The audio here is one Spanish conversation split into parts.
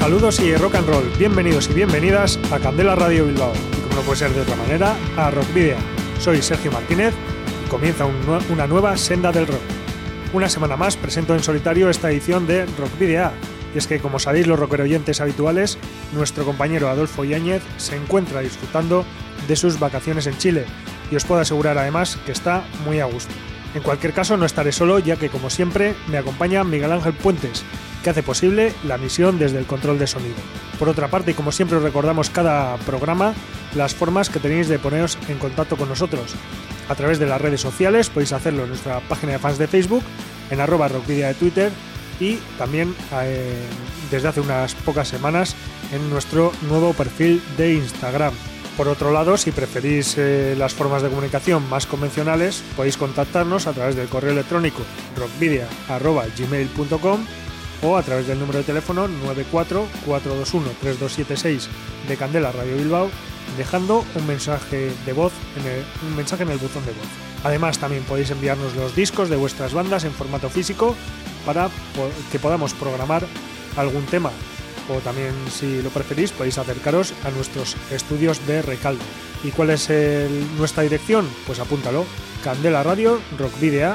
Saludos y rock and roll, bienvenidos y bienvenidas a Candela Radio Bilbao y como no puede ser de otra manera, a Rock Video. Soy Sergio Martínez y comienza una nueva senda del rock. Una semana más presento en solitario esta edición de Rock Video y es que como sabéis los oyentes habituales, nuestro compañero Adolfo Yáñez se encuentra disfrutando de sus vacaciones en Chile y os puedo asegurar además que está muy a gusto. En cualquier caso no estaré solo ya que como siempre me acompaña Miguel Ángel Puentes, que hace posible la misión desde el control de sonido. Por otra parte, y como siempre os recordamos cada programa, las formas que tenéis de poneros en contacto con nosotros. A través de las redes sociales podéis hacerlo en nuestra página de fans de Facebook, en arroba rockvidia de Twitter y también eh, desde hace unas pocas semanas en nuestro nuevo perfil de Instagram. Por otro lado, si preferís eh, las formas de comunicación más convencionales, podéis contactarnos a través del correo electrónico rockvidia.gmail.com o a través del número de teléfono 944213276 de Candela Radio Bilbao, dejando un mensaje de voz en el, un mensaje en el buzón de voz. Además, también podéis enviarnos los discos de vuestras bandas en formato físico para que podamos programar algún tema. O también, si lo preferís, podéis acercaros a nuestros estudios de Recalde. ¿Y cuál es nuestra dirección? Pues apúntalo. Candela Radio, Rock Video,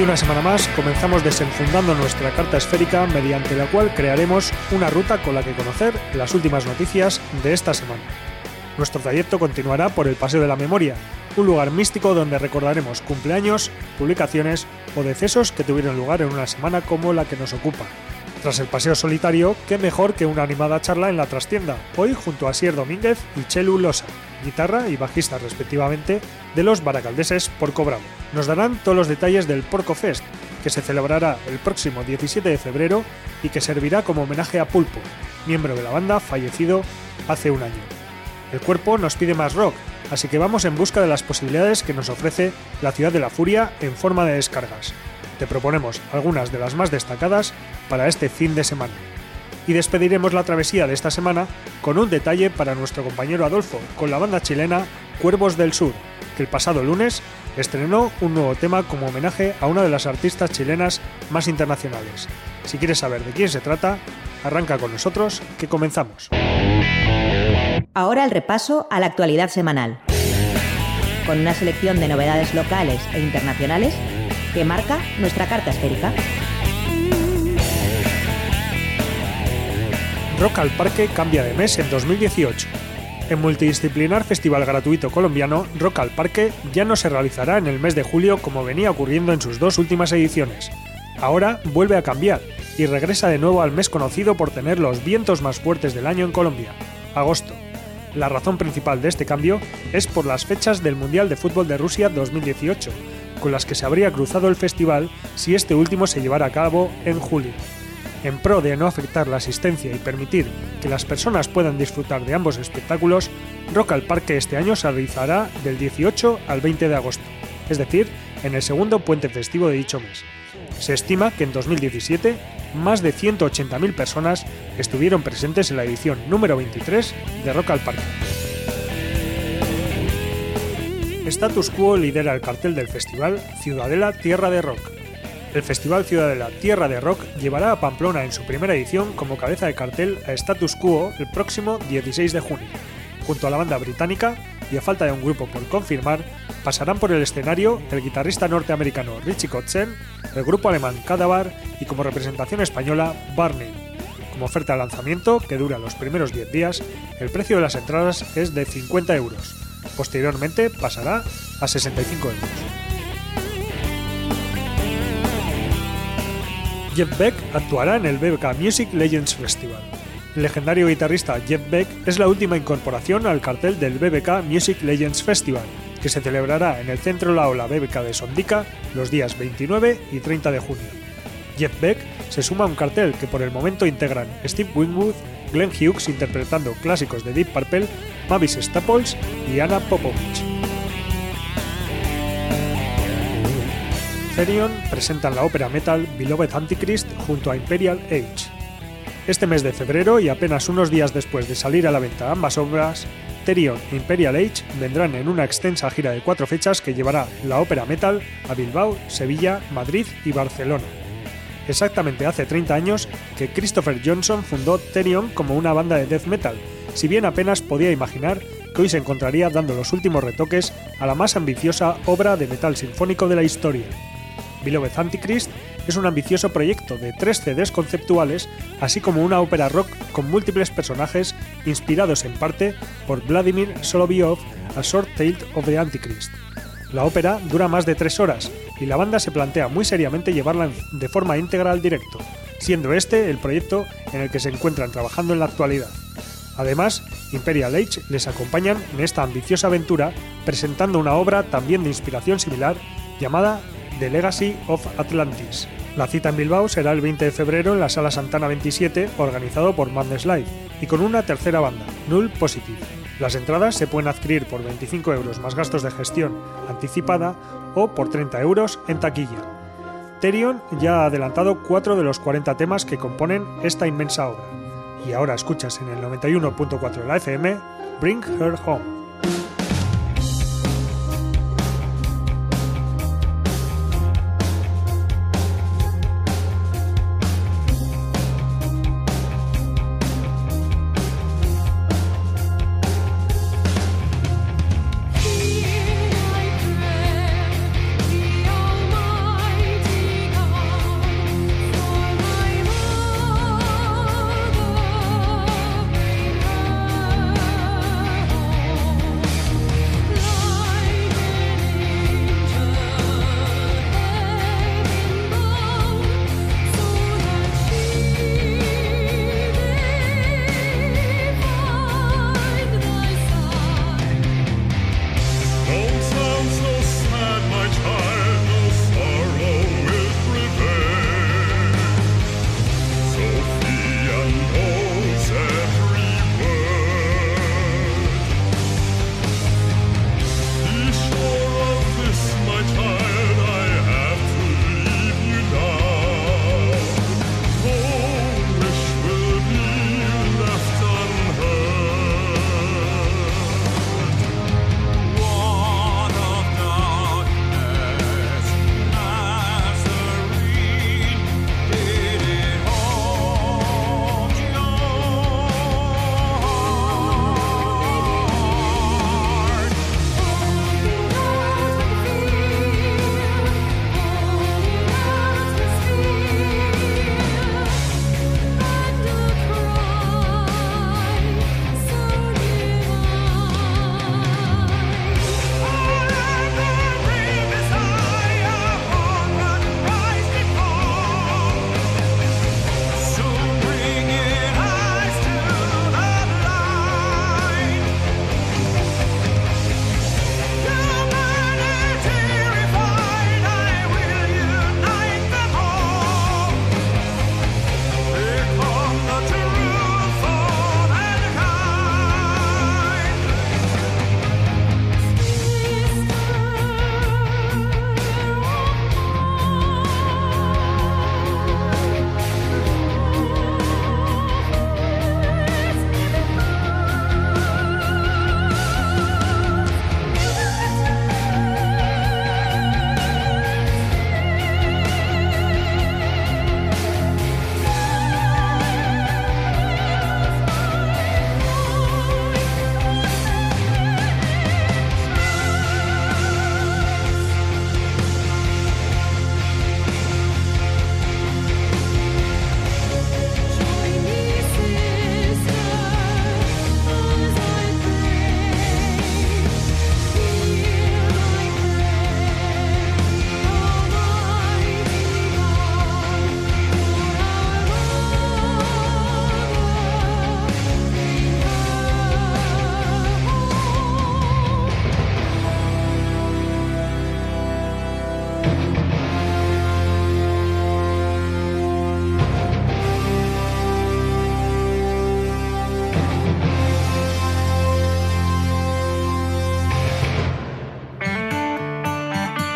Y una semana más comenzamos desenfundando nuestra carta esférica mediante la cual crearemos una ruta con la que conocer las últimas noticias de esta semana. Nuestro trayecto continuará por el Paseo de la Memoria, un lugar místico donde recordaremos cumpleaños, publicaciones o decesos que tuvieron lugar en una semana como la que nos ocupa. Tras el paseo solitario, qué mejor que una animada charla en la trastienda, hoy junto a Sier Domínguez y Chelu Losa, guitarra y bajista respectivamente de los baracaldeses Porco Bravo. Nos darán todos los detalles del Porco Fest, que se celebrará el próximo 17 de febrero y que servirá como homenaje a Pulpo, miembro de la banda fallecido hace un año. El cuerpo nos pide más rock, así que vamos en busca de las posibilidades que nos ofrece la ciudad de la furia en forma de descargas te proponemos algunas de las más destacadas para este fin de semana. Y despediremos la travesía de esta semana con un detalle para nuestro compañero Adolfo, con la banda chilena Cuervos del Sur, que el pasado lunes estrenó un nuevo tema como homenaje a una de las artistas chilenas más internacionales. Si quieres saber de quién se trata, arranca con nosotros, que comenzamos. Ahora el repaso a la actualidad semanal, con una selección de novedades locales e internacionales que marca nuestra carta esférica. Rock al Parque cambia de mes en 2018. El multidisciplinar festival gratuito colombiano Rock al Parque ya no se realizará en el mes de julio como venía ocurriendo en sus dos últimas ediciones. Ahora vuelve a cambiar y regresa de nuevo al mes conocido por tener los vientos más fuertes del año en Colombia, agosto. La razón principal de este cambio es por las fechas del Mundial de Fútbol de Rusia 2018, con las que se habría cruzado el festival si este último se llevara a cabo en julio. En pro de no afectar la asistencia y permitir que las personas puedan disfrutar de ambos espectáculos, Rock al Parque este año se realizará del 18 al 20 de agosto, es decir, en el segundo puente festivo de dicho mes. Se estima que en 2017 más de 180.000 personas estuvieron presentes en la edición número 23 de Rock al Parque. Status Quo lidera el cartel del festival Ciudadela Tierra de Rock. El Festival Ciudadela Tierra de Rock llevará a Pamplona en su primera edición como cabeza de cartel a Status Quo el próximo 16 de junio. Junto a la banda británica, y a falta de un grupo por confirmar, pasarán por el escenario el guitarrista norteamericano Richie Kotzen, el grupo alemán Cadavar y como representación española Barney. Como oferta de lanzamiento, que dura los primeros 10 días, el precio de las entradas es de 50 euros. Posteriormente pasará a 65 euros. Jeff Beck actuará en el BBK Music Legends Festival. El legendario guitarrista Jeff Beck es la última incorporación al cartel del BBK Music Legends Festival, que se celebrará en el Centro La Ola BBK de Sondica los días 29 y 30 de junio. Jeff Beck se suma a un cartel que por el momento integran Steve Winwood, Glenn Hughes interpretando clásicos de Deep Purple, Mavis Staples y Anna Popovich. Therion presentan la ópera metal Beloved Antichrist junto a Imperial Age. Este mes de febrero y apenas unos días después de salir a la venta ambas obras, Therion e Imperial Age vendrán en una extensa gira de cuatro fechas que llevará la ópera metal a Bilbao, Sevilla, Madrid y Barcelona. Exactamente hace 30 años que Christopher Johnson fundó Therion como una banda de death metal, si bien apenas podía imaginar que hoy se encontraría dando los últimos retoques a la más ambiciosa obra de metal sinfónico de la historia. Beloved Antichrist es un ambicioso proyecto de tres CDs conceptuales, así como una ópera rock con múltiples personajes inspirados en parte por Vladimir Solovyov, A Short Tale of the Antichrist. La ópera dura más de tres horas y la banda se plantea muy seriamente llevarla de forma íntegra al directo, siendo este el proyecto en el que se encuentran trabajando en la actualidad. Además, Imperial Age les acompañan en esta ambiciosa aventura presentando una obra también de inspiración similar llamada The Legacy of Atlantis. La cita en Bilbao será el 20 de febrero en la Sala Santana 27, organizado por Madness Live, y con una tercera banda, Null Positive. Las entradas se pueden adquirir por 25 euros más gastos de gestión anticipada o por 30 euros en taquilla. Terion ya ha adelantado cuatro de los 40 temas que componen esta inmensa obra. Y ahora escuchas en el 91.4 de la FM Bring Her Home.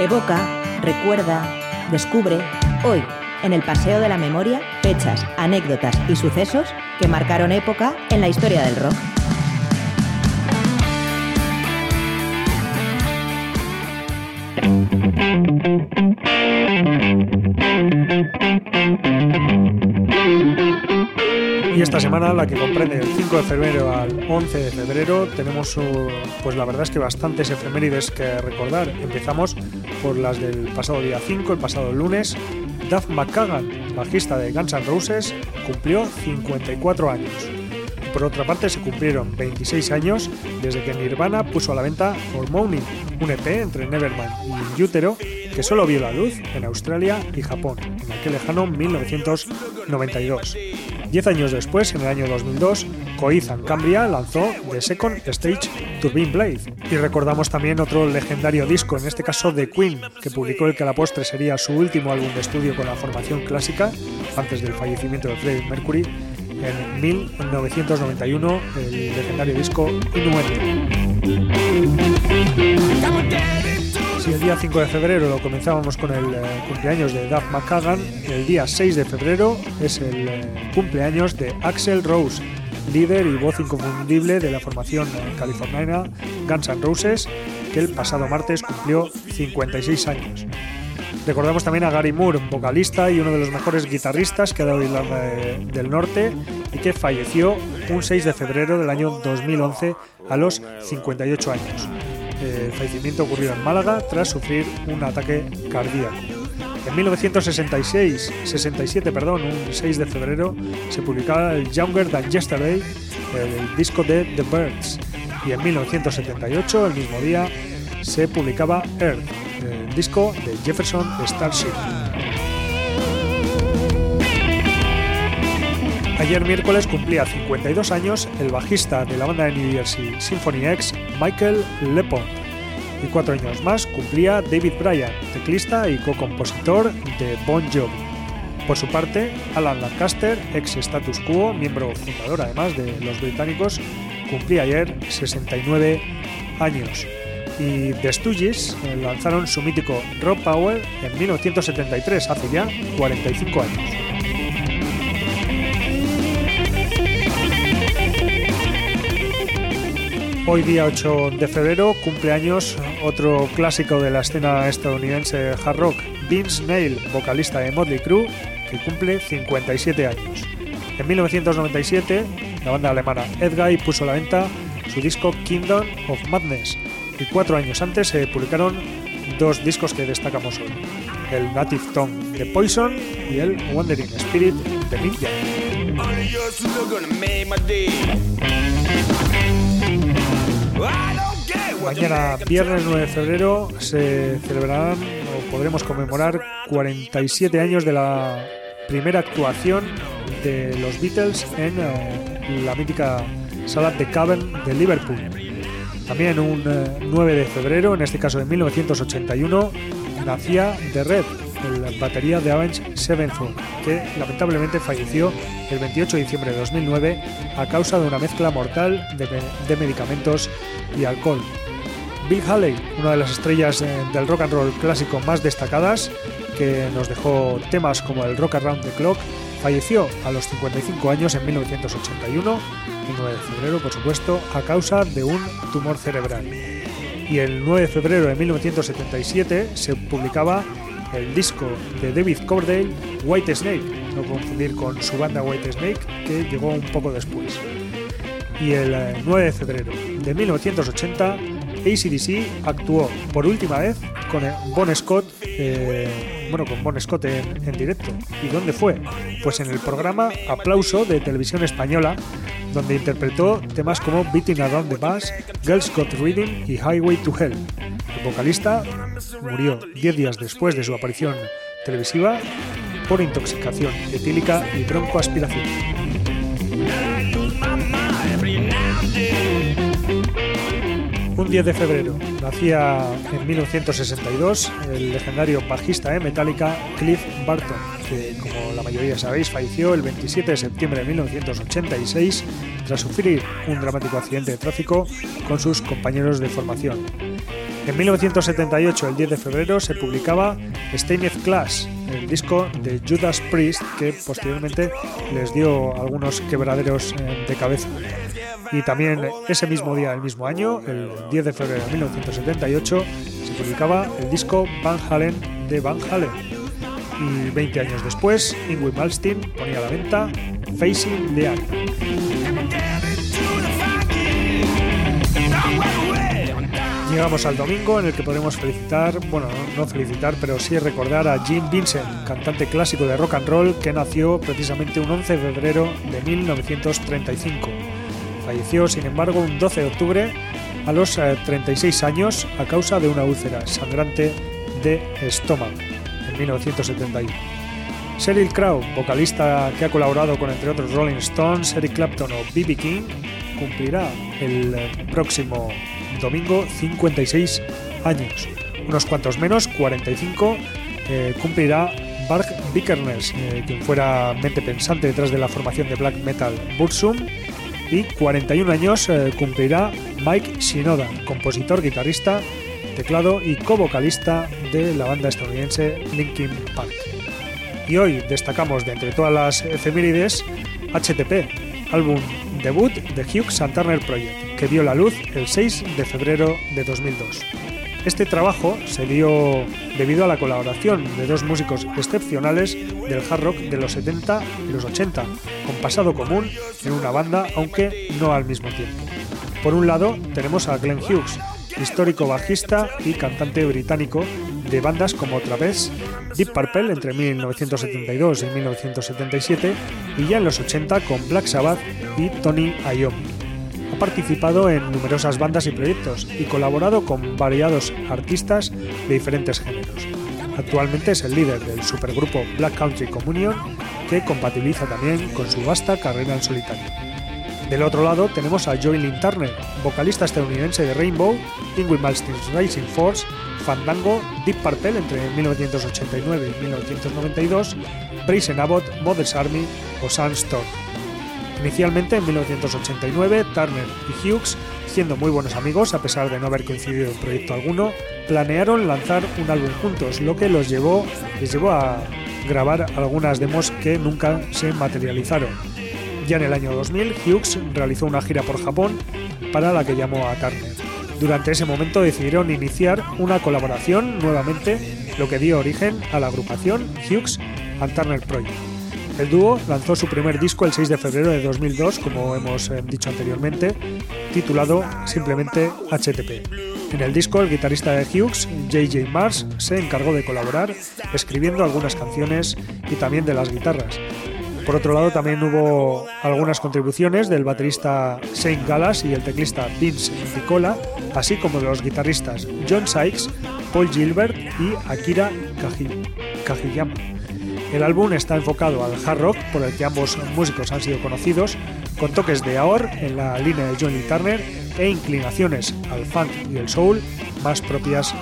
Evoca, recuerda, descubre, hoy, en el Paseo de la Memoria, fechas, anécdotas y sucesos que marcaron época en la historia del rock. Y esta semana, la que comprende del 5 de febrero al 11 de febrero, tenemos, pues la verdad es que bastantes efemérides que recordar. Empezamos por las del pasado día 5, el pasado lunes. Duff McKagan, bajista de Guns N' Roses, cumplió 54 años. Por otra parte, se cumplieron 26 años desde que Nirvana puso a la venta Hormone, un EP entre Nevermind y Utero que solo vio la luz en Australia y Japón, en aquel lejano 1992. Diez años después, en el año 2002, Coizan Cambria lanzó The Second Stage Turbine Blade. Y recordamos también otro legendario disco, en este caso de Queen, que publicó el que a la postre sería su último álbum de estudio con la formación clásica, antes del fallecimiento de Freddie Mercury, en 1991, el legendario disco Innuendo. Si el día 5 de febrero lo comenzábamos con el eh, cumpleaños de Duff McKagan, el día 6 de febrero es el eh, cumpleaños de Axel Rose, líder y voz inconfundible de la formación californiana Guns N' Roses, que el pasado martes cumplió 56 años. Recordamos también a Gary Moore, vocalista y uno de los mejores guitarristas que ha dado Irlanda del Norte y que falleció un 6 de febrero del año 2011 a los 58 años. El fallecimiento ocurrió en Málaga tras sufrir un ataque cardíaco. En 1966, 67, perdón, un 6 de febrero, se publicaba el Younger Than Yesterday, el disco de The Birds. Y en 1978, el mismo día, se publicaba Earth, el disco de Jefferson Starship. Ayer miércoles cumplía 52 años el bajista de la banda de New Jersey Symphony X, Michael Lepont. Y cuatro años más cumplía David Bryan, teclista y co-compositor de Bon Jovi. Por su parte, Alan Lancaster, ex status quo, miembro fundador además de los británicos, cumplía ayer 69 años. Y The Stooges eh, lanzaron su mítico Rock Power en 1973, hace ya 45 años. Hoy día 8 de febrero, cumpleaños otro clásico de la escena estadounidense hard rock, Vince Neil, vocalista de Motley Crue, que cumple 57 años. En 1997, la banda alemana Edguy puso a la venta su disco Kingdom of Madness, y cuatro años antes se publicaron dos discos que destacamos hoy, el Native Tongue de Poison y el Wandering Spirit de Ninja. Mañana, viernes 9 de febrero, se celebrarán o podremos conmemorar 47 años de la primera actuación de los Beatles en eh, la mítica sala de Cavern de Liverpool. También un 9 eh, de febrero, en este caso de 1981, nacía The Red, el batería de Avenged Sevenfold, que lamentablemente falleció el 28 de diciembre de 2009 a causa de una mezcla mortal de, medicamentos y alcohol. Bill Haley, una de las estrellas eh, del rock and roll clásico más destacadas, que nos dejó temas como el Rock Around the Clock, falleció a los 55 años en 1981, el 9 de febrero por supuesto, a causa de un tumor cerebral. Y el 9 de febrero de 1977 se publicaba el disco de David Coverdale, White Snake, no confundir con su banda White Snake, que llegó un poco después. Y el 9 eh, de febrero de 1980, ACDC actuó por última vez con Bon Scott, eh, bueno, con Bon Scott en, en directo. ¿Y dónde fue? Pues en el programa Aplauso de Televisión Española, donde interpretó temas como Beating Around the Bass, Girls Got Reading y Highway to Hell. El vocalista murió 10 días después de su aparición televisiva por intoxicación etílica y broncoaspiración. Un 10 de febrero nacía en 1962 el legendario bajista de Metallica Cliff Barton, que como la mayoría sabéis falleció el 27 de septiembre de 1986 tras sufrir un dramático accidente de tráfico con sus compañeros de formación. En 1978, el 10 de febrero, se publicaba Stained Class, el disco de Judas Priest, que posteriormente les dio algunos quebraderos eh, de cabeza. Y también ese mismo día, el mismo año, el 10 de febrero de 1978, se publicaba el disco Van Halen de Van Halen. Y 20 años después, Ingrid Malmsteen ponía a la venta Facing the. Llegamos al domingo en el que podemos felicitar, bueno, no felicitar, pero sí recordar a Jim Vincent, cantante clásico de rock and roll que nació precisamente un 11 de febrero de 1935. Falleció, sin embargo, un 12 de octubre a los 36 eh, años a causa de una úlcera sangrante de estómago en 1971. Sheryl Crow, vocalista que ha colaborado con entre otros Rolling Stones, Eric Clapton o B.B. King, cumplirá el próximo domingo 56 años. Unos cuantos menos, 45, eh, cumplirá Bark Vikernes, eh, quien fuera mente pensante detrás de la formación de black metal Bursum. Y 41 años eh, cumplirá Mike Shinoda, compositor, guitarrista, teclado y co-vocalista de la banda estadounidense Linkin Park. Y hoy destacamos de entre todas las efemérides HTP, álbum debut de Hughes and Project, que vio la luz el 6 de febrero de 2002. Este trabajo se dio debido a la colaboración de dos músicos excepcionales del hard rock de los 70 y los 80, con pasado común en una banda, aunque no al mismo tiempo. Por un lado, tenemos a Glenn Hughes, histórico bajista y cantante británico de bandas como Travis, Deep Purple entre 1972 y 1977 y ya en los 80 con Black Sabbath y Tony Iommi. Ha participado en numerosas bandas y proyectos y colaborado con variados artistas de diferentes géneros. Actualmente es el líder del supergrupo Black Country Communion que compatibiliza también con su vasta carrera en solitario. Del otro lado tenemos a Joey Turner, vocalista estadounidense de Rainbow, Ingrid Malmsteen's Racing Force Fandango, Deep Purple entre 1989 y 1992, Brazen Abbott, Mother's Army o Sunstorm. Inicialmente en 1989, Turner y Hughes, siendo muy buenos amigos a pesar de no haber coincidido en proyecto alguno, planearon lanzar un álbum juntos, lo que los llevó, les llevó a grabar algunas demos que nunca se materializaron. Ya en el año 2000, Hughes realizó una gira por Japón para la que llamó a Turner. Durante ese momento decidieron iniciar una colaboración nuevamente, lo que dio origen a la agrupación Hughes and Turner Project. El dúo lanzó su primer disco el 6 de febrero de 2002, como hemos eh, dicho anteriormente, titulado simplemente HTP. En el disco, el guitarrista de Hughes, JJ Mars, se encargó de colaborar escribiendo algunas canciones y también de las guitarras, por otro lado, también hubo algunas contribuciones del baterista Shane Gallas y el teclista Vince Nicola, así como de los guitarristas John Sykes, Paul Gilbert y Akira Kajiyama. El álbum está enfocado al hard rock, por el que ambos músicos han sido conocidos, con toques de AOR en la línea de Johnny Turner e inclinaciones al funk y el soul más propias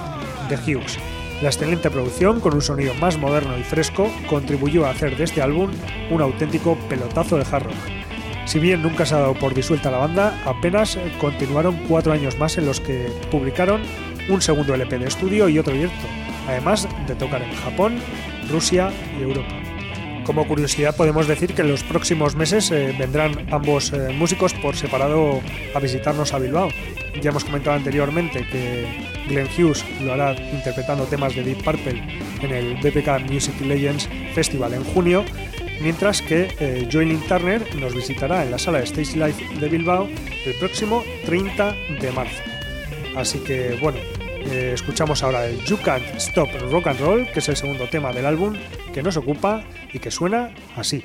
de Hughes. La excelente producción, con un sonido más moderno y fresco, contribuyó a hacer de este álbum un auténtico pelotazo de hard rock. Si bien nunca se ha dado por disuelta la banda, apenas continuaron cuatro años más en los que publicaron un segundo LP de estudio y otro directo, además de tocar en Japón, Rusia y Europa. Como curiosidad podemos decir que en los próximos meses eh, vendrán ambos eh, músicos por separado a visitarnos a Bilbao. Ya hemos comentado anteriormente que Glenn Hughes lo hará interpretando temas de Deep Purple en el BPK Music Legends Festival en junio, mientras que eh, Turner nos visitará en la sala de Stage Life de Bilbao el próximo 30 de marzo. Así que bueno, eh, escuchamos ahora el You Can't Stop Rock and Roll, que es el segundo tema del álbum que nos ocupa y que suena así.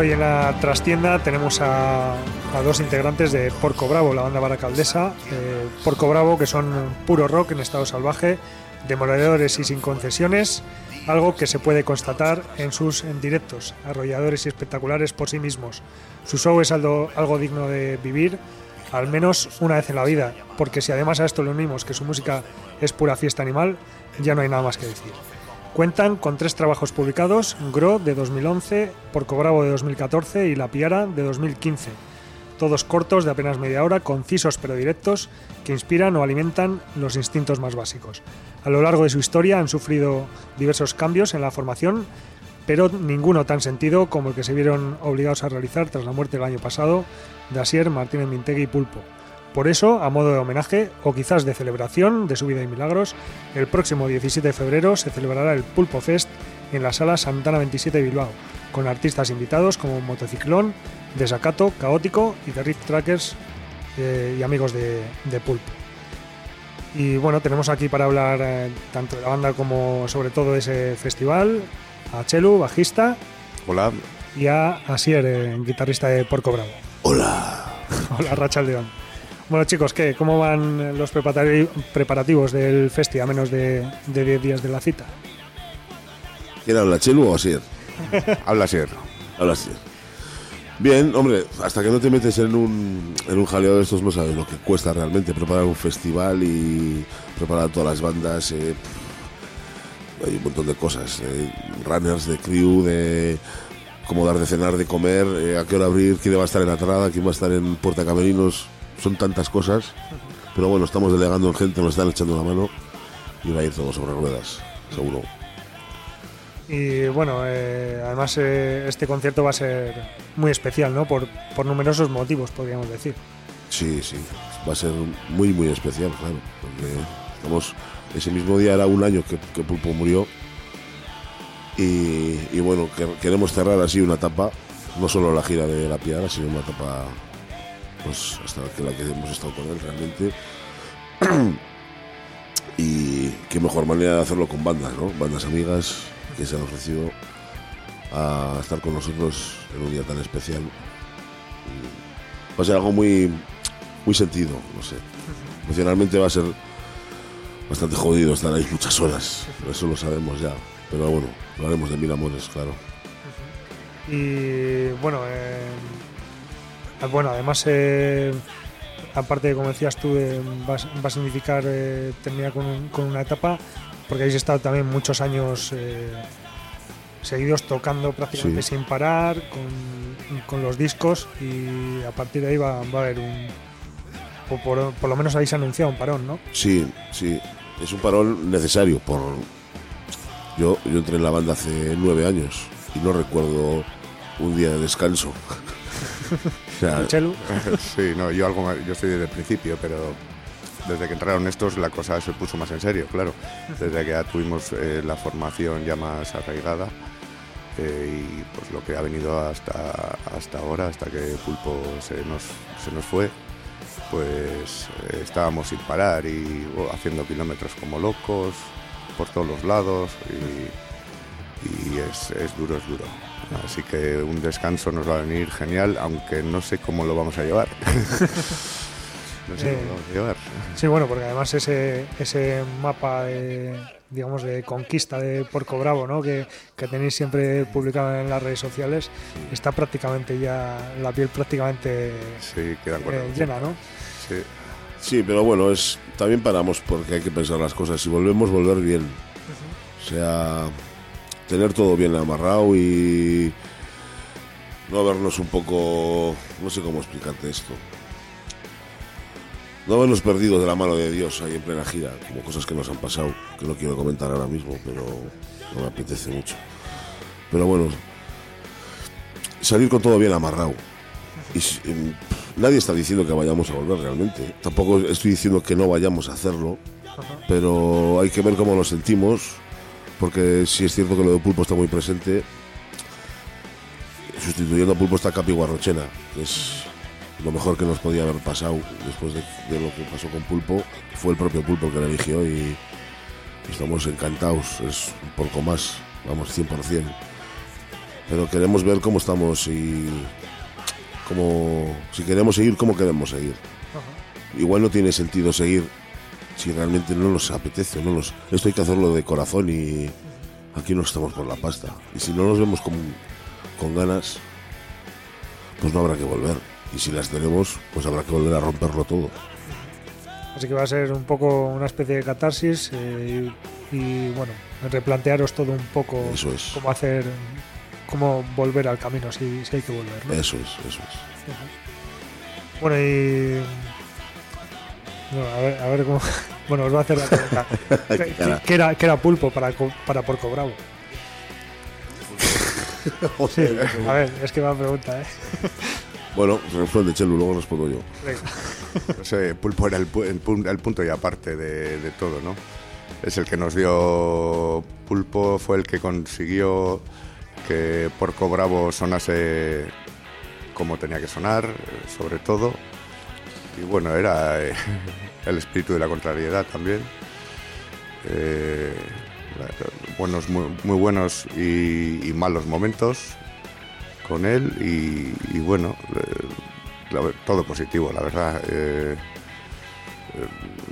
Hoy en la trastienda tenemos a, dos integrantes de Porco Bravo, la banda baracaldesa. Eh, Porco Bravo, que son puro rock en estado salvaje, demoledores y sin concesiones, algo que se puede constatar en sus en directos, arrolladores y espectaculares por sí mismos. Su show es algo, algo digno de vivir, al menos una vez en la vida, porque si además a esto le unimos que su música es pura fiesta animal, ya no hay nada más que decir. Cuentan con tres trabajos publicados, Gro de 2011, Porco Bravo de 2014 y La Piara de 2015. Todos cortos de apenas media hora, concisos pero directos, que inspiran o alimentan los instintos más básicos. A lo largo de su historia han sufrido diversos cambios en la formación, pero ninguno tan sentido como el que se vieron obligados a realizar tras la muerte del año pasado de Asier, Martínez Mintegui y Pulpo. Por eso, a modo de homenaje o quizás de celebración de su vida y milagros, el próximo 17 de febrero se celebrará el Pulpo Fest en la sala Santana 27 de Bilbao, con artistas invitados como Motociclón, Desacato, Caótico y The Rift Trackers eh, y amigos de, Pulpo. Y bueno, tenemos aquí para hablar eh, tanto de la banda como sobre todo de ese festival a Chelu, bajista. Hola. Y a Asier, eh, guitarrista de Porco Bravo. Hola. Hola, Rachel León. Bueno, chicos, ¿qué? ¿cómo van los preparativos del festi a menos de 10 días de la cita? ¿Quién habla, Chelu o Asier? habla Asier. Habla Asier. Bien, hombre, hasta que no te metes en un, en un jaleo de estos no sabes lo que cuesta realmente preparar un festival y preparar todas las bandas. Eh, hay un montón de cosas. Eh, runners, de crew, de cómo dar de cenar, de comer, eh, a qué hora abrir, quién va a estar en la entrada, quién va a estar en Puerta Camerinos son tantas cosas, pero bueno, estamos delegando en gente, nos están echando la mano y va a ir todo sobre ruedas, seguro. Y bueno, eh, además eh, este concierto va a ser muy especial, ¿no? Por, por numerosos motivos, podríamos decir. Sí, sí, va a ser muy, muy especial, claro. Porque estamos, ese mismo día era un año que, que Pulpo murió. Y, y, bueno, queremos cerrar así una etapa, no solo la gira de la piedra, sino una etapa pues hasta que la que hemos estado con él realmente. y qué mejor manera de hacerlo con bandas, ¿no? Bandas amigas que se han ofrecido a estar con nosotros en un día tan especial. va a ser algo muy, muy sentido, no sé. Emocionalmente va a ser bastante jodido estar ahí muchas horas, eso lo sabemos ya. Pero bueno, lo haremos de mil amores, claro. Y bueno, eh bueno, además, eh, aparte de, como decías tú, va, a significar eh, terminar con, una etapa, porque habéis estado también muchos años eh, seguidos tocando prácticamente sin parar, con, los discos, y a partir de ahí va, a haber un. Por, por, lo menos habéis anunciado un parón, ¿no? Sí, sí. Es un parón necesario. por Yo, yo entré en la banda hace nueve años y no recuerdo un día de descanso. sí, no, yo, algo, yo estoy desde el principio, pero desde que entraron estos la cosa se puso más en serio, claro. Desde que ya tuvimos eh, la formación ya más arraigada eh, y pues lo que ha venido hasta, hasta ahora, hasta que Pulpo se nos, se nos fue, pues eh, estábamos sin parar y oh, haciendo kilómetros como locos por todos los lados y, y es, es duro, es duro. Así que un descanso nos va a venir genial, aunque no sé cómo lo vamos a llevar. no sé cómo lo vamos a llevar. Sí, bueno, porque además ese, ese mapa de, digamos, de conquista de Porco Bravo, ¿no? Que, tenéis siempre publicado en las redes sociales, está prácticamente ya, la piel prácticamente sí, queda eh, llena, ¿no? Sí. Sí, pero bueno, es también paramos porque hay que pensar las cosas. Si volvemos, volver bien. O sea, tener todo bien amarrado y no vernos un poco, no sé cómo explicarte esto. No habernos perdido de la mano de Dios ahí en plena gira, como cosas que nos han pasado, que no quiero comentar ahora mismo, pero no me apetece mucho. Pero bueno, salir con todo bien amarrado. Y, nadie está diciendo que vayamos a volver realmente. Tampoco estoy diciendo que no vayamos a hacerlo, pero hay que ver cómo lo sentimos porque si es cierto que lo de Pulpo está muy presente. Sustituyendo a Pulpo está Capi Guarrochena, que es lo mejor que nos podía haber pasado después de, lo que pasó con Pulpo. Fue el propio Pulpo el que la eligió y, estamos encantados. Es un poco más, vamos, 100%. Pero queremos ver cómo estamos y cómo, si queremos seguir, cómo queremos seguir. Igual no tiene sentido seguir si realmente no nos apetece, no nos, esto hay que hacerlo de corazón y aquí no estamos por la pasta. Y si no nos vemos con, con ganas, pues no habrá que volver. Y si las tenemos, pues habrá que volver a romperlo todo. Así que va a ser un poco una especie de catarsis eh, y, bueno, replantearos todo un poco eso es. cómo hacer, cómo volver al camino si, si hay que volver. Eso es, eso es. Bueno, y bueno, a ver, a ver cómo. Bueno, os voy a hacer la pregunta. ¿Qué, era, ¿Qué, era, pulpo para, para Porco Bravo? a ver, es que va a pregunta, ¿eh? Bueno, responde Chelu, luego respondo yo. No sé, Pulpo era el, el, punto y aparte de, de, todo, ¿no? Es el que nos dio Pulpo, fue el que consiguió que Porco Bravo sonase como tenía que sonar, sobre todo y bueno, era eh, el espíritu de la contrariedad también. Eh, buenos, muy, buenos y, malos momentos con él y, bueno, todo positivo, la verdad. Eh,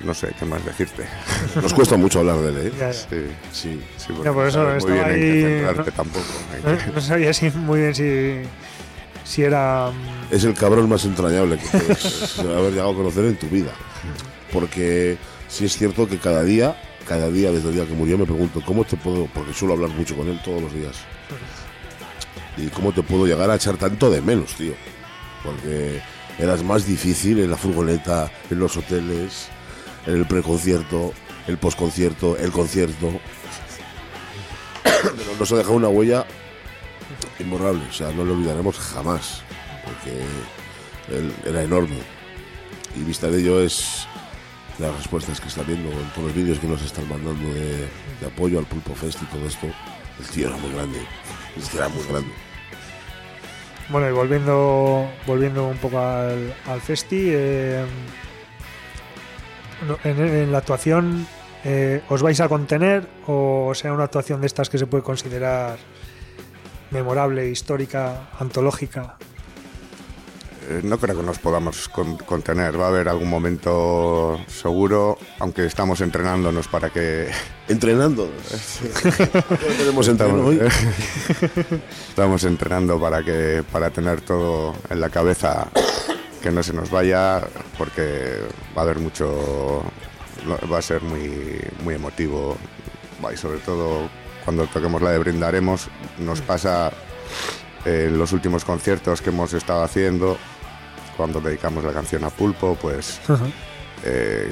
no sé qué más decirte. Nos cuesta mucho hablar de él, ¿eh? Ya, ya. Sí, Sí. sí, Ya, por eso sabes muy estaba bien en qué ahí, centrarte ¿no? tampoco. No, que- no sabía si, muy bien si, si era... mm, Es el cabrón más entrañable que puedes haber llegado a conocer en tu vida. Porque sí es cierto que cada día, cada día desde el día que murió me pregunto, ¿cómo te puedo...? Porque suelo hablar mucho con él todos los días. ¿Y cómo te puedo llegar a echar tanto de menos, tío? Porque eras más difícil en la furgoneta, en los hoteles, en el preconcierto, el posconcierto, el concierto. Pero nos ha dejado una huella imborrable, o sea, no lo olvidaremos jamás, porque era enorme. Y vista de ello es las respuestas que está viendo con todos los vídeos que nos están mandando de, apoyo al Pulpo Fest y todo esto. El tío era muy grande, el tío era muy grande. Bueno, y volviendo, volviendo un poco al, festi, eh, en, en la actuación, eh, ¿os vais a contener o sea una actuación de estas que se puede considerar memorable, histórica, antológica? Eh, No creo que nos podamos con- contener. Va a haber algún momento seguro, aunque estamos entrenándonos para que Entrenando. tenemos entreno estamos, hoy. estamos entrenando para que para tener todo en la cabeza que no se nos vaya, porque va a haber mucho, va a ser muy muy emotivo y sobre todo cuando toquemos la de brindaremos nos pasa eh, en los últimos conciertos que hemos estado haciendo cuando dedicamos la canción a Pulpo, pues eh,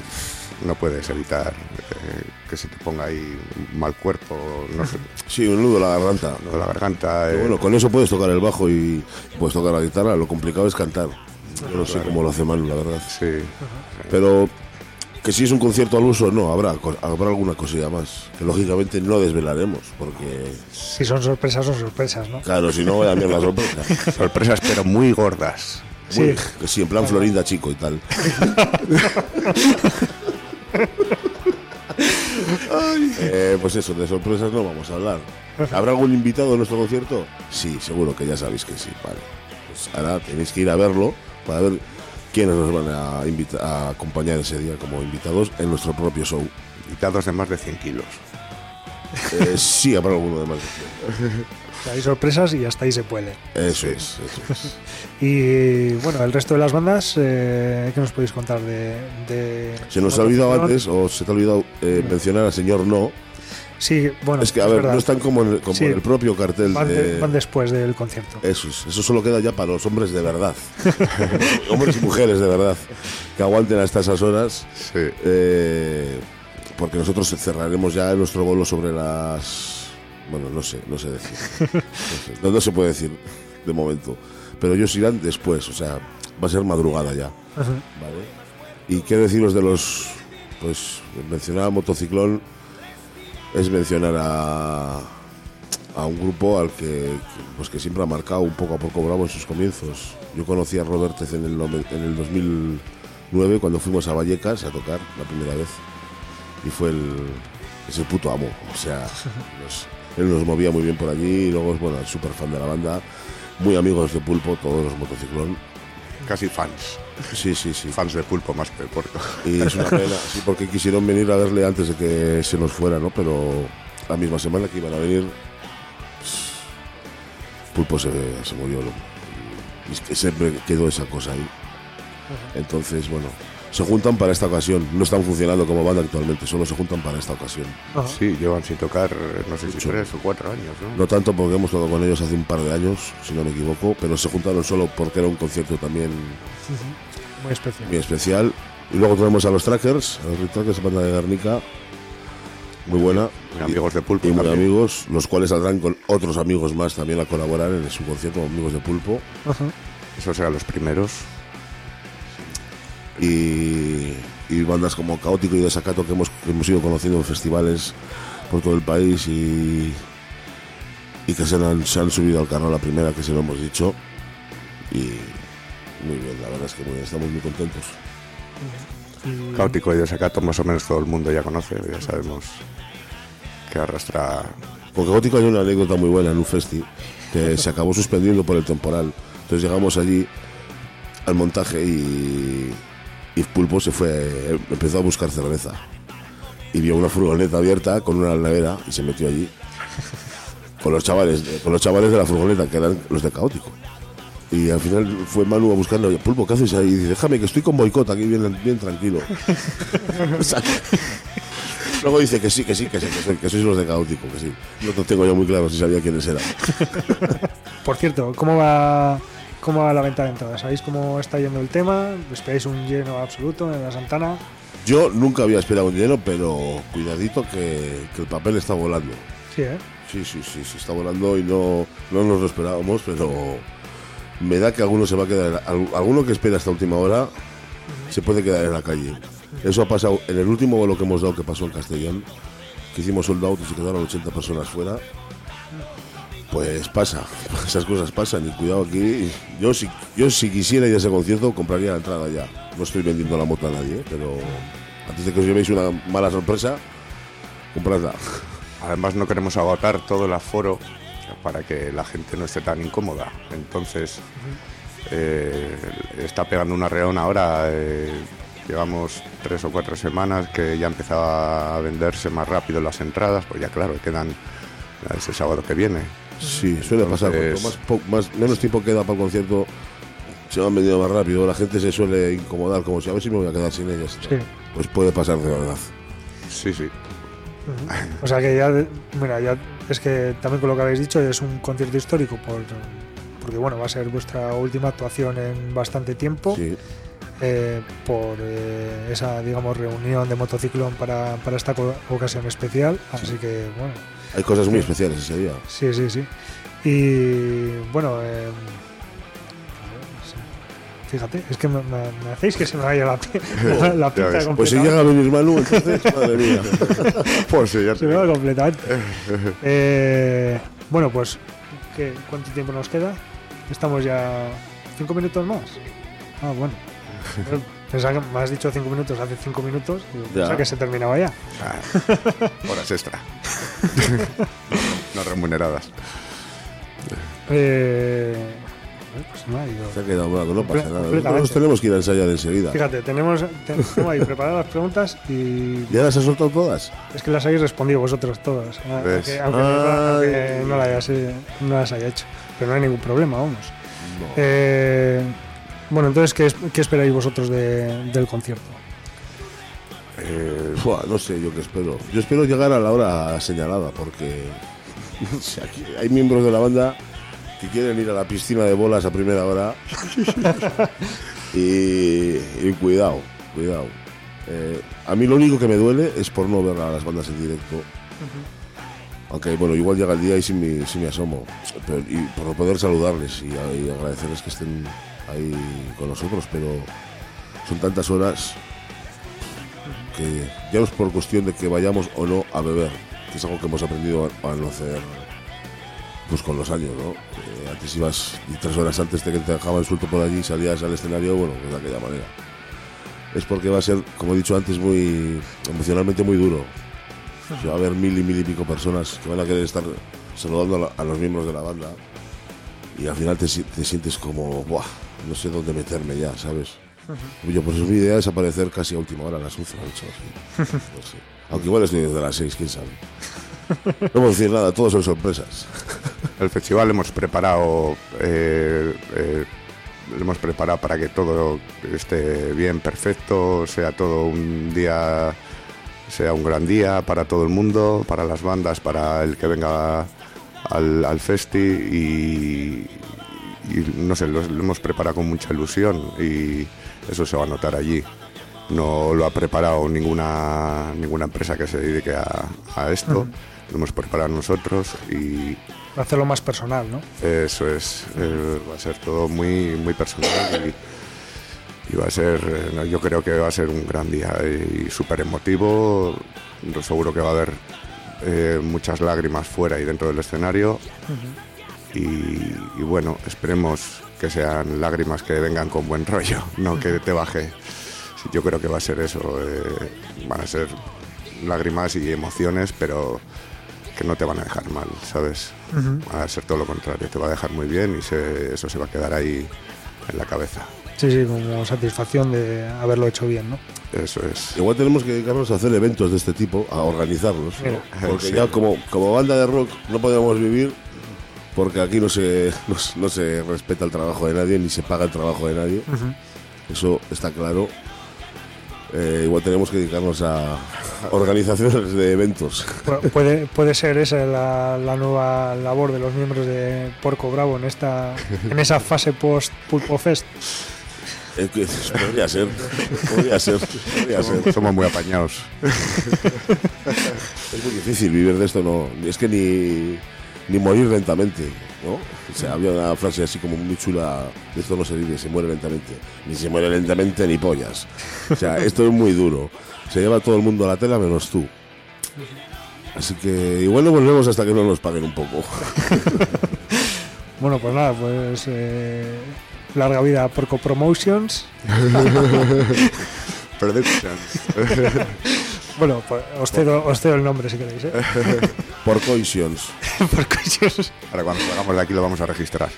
no puedes evitar eh, que se te ponga ahí mal cuerpo, no sé, Sí, un nudo la garganta. la garganta. Eh, bueno, con eso puedes tocar el bajo y puedes tocar la guitarra. Lo complicado es cantar. Yo no sé cómo lo hace Manu, la verdad. sí, Pero que si es un concierto al uso, no, habrá, co- habrá alguna cosilla más. Que lógicamente no desvelaremos, porque, Si son sorpresas, son sorpresas, ¿no? claro, si no, vaya a la sorpresa. sorpresas pero muy gordas. Muy- Sí. que sí, en plan Florinda chico y tal. Eh, pues eso, de sorpresas no vamos a hablar. ¿Habrá algún invitado en nuestro concierto? Sí, seguro que ya sabéis que sí. Vale. Pues ahora tenéis que ir a verlo para ver quiénes nos van a, invita- a acompañar ese día como invitados en nuestro propio show. Invitados de más de 100 kilos. Eh, sí, habrá alguno de más. O sea, hay sorpresas y hasta ahí se puede. Eso es, eso es. Y bueno, el resto de las bandas, eh, ¿qué nos podéis contar de...? de Se nos ha olvidado antes, o se te ha olvidado eh, mencionar al señor No. Sí, bueno, Es que, a ver, verdad. no están como en, como Sí. en el propio cartel Van, de- de... van después del concierto. Eso es, eso solo queda ya para los hombres de verdad. hombres y mujeres de verdad. Que aguanten hasta esas horas. Sí. eh, porque nosotros cerraremos ya nuestro vuelo sobre las. Bueno, no sé, no sé decir. No, sé, no- no se puede decir de momento. Pero ellos irán después, o sea, va a ser madrugada ya. Ajá. ¿Vale? ¿Y qué deciros de los. Pues mencionar a Motociclón es mencionar a. a un grupo al que, pues que siempre ha marcado un poco a poco bravo en sus comienzos. Yo conocí a Robertez en el, en el 2009 cuando fuimos a Vallecas a tocar la primera vez y fue el, es el puto amo. O sea, nos- él nos movía muy bien por allí y luego es bueno, súper fan de la banda, muy amigos de Pulpo, todos los motociclón. Casi fans. Sí, sí, sí. Fans de pulpo más que de puerto. Y es una pena, sí, porque quisieron venir a verle antes de que se nos fuera, ¿no? Pero la misma semana que iban a venir, pues, Pulpo se, se murió. ¿no? Y es que siempre quedó esa cosa ahí. Entonces, bueno, se juntan para esta ocasión. No están funcionando como banda actualmente, solo se juntan para esta ocasión. Ajá. Sí, llevan sin tocar, no sé si tres o cuatro años, ¿no? No tanto porque hemos tocado con ellos hace un par de años, si no me equivoco, pero se juntaron solo porque era un concierto también Muy especial. muy especial. Y luego tenemos a los Trackers, a los Trackers, banda de Guernica, muy buena. Muy amigos de pulpo y muy también. amigos, los cuales saldrán con otros amigos más también a colaborar en su concierto, amigos de Pulpo. Ajá. Esos eran los primeros. Y, y bandas como Caótico y Desacato que hemos, que hemos ido conociendo en festivales por todo el país y, y que se han, se han subido al carro la primera, que se lo hemos dicho. Y muy bien, la verdad es que muy bien, estamos muy contentos. Caótico y desacato más o menos todo el mundo ya conoce, ya sabemos que arrastra... Con Caótico hay una anécdota muy buena en un festi que se acabó suspendiendo por el temporal. Entonces llegamos allí al montaje y, Y Pulpo se fue, empezó a buscar cerveza. Y vio una furgoneta abierta con una nevera y se metió allí. Con los chavales, con los chavales de la furgoneta, que eran los de Caótico. Y al final fue Manu a buscarlo. Pulpo, ¿qué haces ahí? Y dice, déjame que estoy con boicot aquí bien, tranquilo. Luego dice que sí, que sí, que sí, que, soy- que sois los de Caótico, que sí. No tengo yo muy claro si sabía quiénes eran. Por cierto, ¿cómo va, ¿cómo va la venta de entradas? ¿Sabéis cómo está yendo el tema? ¿Esperáis un lleno absoluto en la Santana? Yo nunca había esperado un lleno, pero cuidadito que, que el papel está volando. Sí, ¿eh? Sí, sí, sí, sí, está volando y no, no nos lo esperábamos, pero me da que alguno se va a quedar, al- alguno que espera hasta última hora se puede quedar en la calle. Eso ha pasado en el último vuelo que hemos dado que pasó en Castellón, que hicimos sold out y se quedaron 80 personas fuera. Pues pasa, esas cosas pasan y cuidado aquí. Yo si, yo si quisiera ir a ese concierto compraría la entrada ya. No estoy vendiendo la moto a nadie, ¿eh? pero antes de que os llevéis una mala sorpresa, compradla. Además no queremos agotar todo el aforo para que la gente no esté tan incómoda. Entonces eh, está pegando una reón ahora. eh, llevamos tres o cuatro semanas que ya empezaba a venderse más rápido las entradas, pues ya claro, quedan ese sábado que viene. Sí, suele pasar. Entonces- Cuanto más, po- más- menos tiempo queda para el concierto, se van vendiendo más rápido. La gente se suele incomodar, como si a ver si me voy a quedar sin ellas. Sí. Pues puede pasar de verdad. Sí, sí. O sea que ya, mira, ya es que también con lo que habéis dicho es un concierto histórico por, porque bueno, va a ser vuestra última actuación en bastante tiempo Sí. eh, por eh, esa, digamos, reunión de motociclón para, para esta co- ocasión especial. Así que, bueno, Hay cosas muy especiales ese día. sí, sí, sí. Y bueno, eh, fíjate, es que me, me- me hacéis que se me vaya la, pi- la, la pinta. Pues si llega a venir Manu, entonces, madre mía. Pues sí, ya Se me va completamente. Eh, bueno, pues, ¿qué, ¿cuánto tiempo nos queda? Estamos ya. ¿Cinco minutos más? Ah, bueno. Pensaba que me has dicho cinco minutos hace cinco minutos. y Pensaba que se terminaba ya. Ah, horas extra. no remuneradas. Eh, bueno, pues no ha ido. Se ha quedado blanco, no pasa nada. Nosotros tenemos que ir a ensayar enseguida. Fíjate, tenemos, te- tengo ahí preparadas las preguntas y ¿Ya las has soltado todas? es que las habéis respondido vosotros todas. ah, ¿Ves? Aunque, aunque no, aunque Ay. no las hayas, eh, no las haya hecho. Pero no hay ningún problema, vamos. Eh, bueno, entonces, ¿qué, qué esperáis vosotros de- del concierto? Eh, Buah, no sé, yo qué espero. Yo espero llegar a la hora señalada, porque o sea, aquí hay miembros de la banda que quieren ir a la piscina de bolas a primera hora. y, y cuidado, cuidado. Eh, a mí lo único que me duele es por no ver a las bandas en directo. Aunque bueno, igual llega el día y sí me, asomo. Pero- y por no poder saludarles y, y agradecerles que estén ahí con nosotros, pero son tantas horas que ya no es por cuestión de que vayamos o no a beber, que es algo que hemos aprendido a, a no hacer pues con los años, ¿no? Eh, antes ibas y tres horas antes de que te dejaban suelto por allí salías al escenario, bueno, pues de aquella manera. Es porque va a ser, como he dicho antes, muy emocionalmente muy duro. O sea, va a haber mil y mil y pico personas que van a querer estar saludando a, la- a los miembros de la banda y al final te sientes como, ¡buah! No sé dónde meterme ya, ¿sabes? Yo, pues mi idea es aparecer casi a última hora, a las 11 o 8. así. No sé. Aunque igual estoy desde las 6, quién sabe. No puedo decir nada, todo son sorpresas. el festival hemos preparado eh, eh, lo hemos preparado para que todo esté bien, perfecto, sea todo un día, sea un gran día para todo el mundo, para las bandas, para el que venga al, al festi y, y no sé, lo, lo hemos preparado con mucha ilusión y eso se va a notar allí. No lo ha preparado ninguna, ninguna empresa que se dedique a, a esto, lo hemos preparado nosotros y, Hacerlo más personal, ¿no? eso es, eh, va a ser todo muy, muy personal y, y va a ser, eh, yo creo que va a ser un gran día y súper emotivo. Seguro que va a haber eh, muchas lágrimas fuera y dentro del escenario. Y, y bueno, esperemos que sean lágrimas que vengan con buen rollo, no que te baje. Yo creo que va a ser eso, eh, van a ser lágrimas y emociones, pero que no te van a dejar mal, ¿sabes? Va a ser todo lo contrario, te va a dejar muy bien y se- eso se va a quedar ahí en la cabeza. Sí, sí, como satisfacción de haberlo hecho bien, ¿no? Eso es. Igual tenemos que dedicarnos a hacer eventos de este tipo, a organizarlos. ¿no? Porque Sí. ya como, como banda de rock no podemos vivir porque aquí no se, no, se- no se respeta el trabajo de nadie ni se paga el trabajo de nadie. Eso está claro. Eh, igual tenemos que dedicarnos a organizaciones de eventos. Pu- Puede, puede ser esa la, la nueva labor de los miembros de Porco Bravo en esta en esa fase post Pulpo Fest. Eh, que- podría ser, podría ser, podría ser. Somos, somos muy apañados. Es muy difícil vivir de esto, no. Es que ni, ni morir lentamente, ¿no? O sea, había una frase así como muy chula, de esto no se vive, se muere lentamente. Ni se muere lentamente ni pollas. O sea, esto es muy duro. Se lleva todo el mundo a la tela menos tú. Así que igual no volvemos hasta que no nos paguen un poco. Bueno, pues nada, pues eh, larga vida a Porco Promotions. Productions. Bueno, pues os cedo, os cedo el nombre si queréis. ¿eh? Por coisions. Porcoisions. Ahora cuando salgamos de aquí lo vamos a registrar.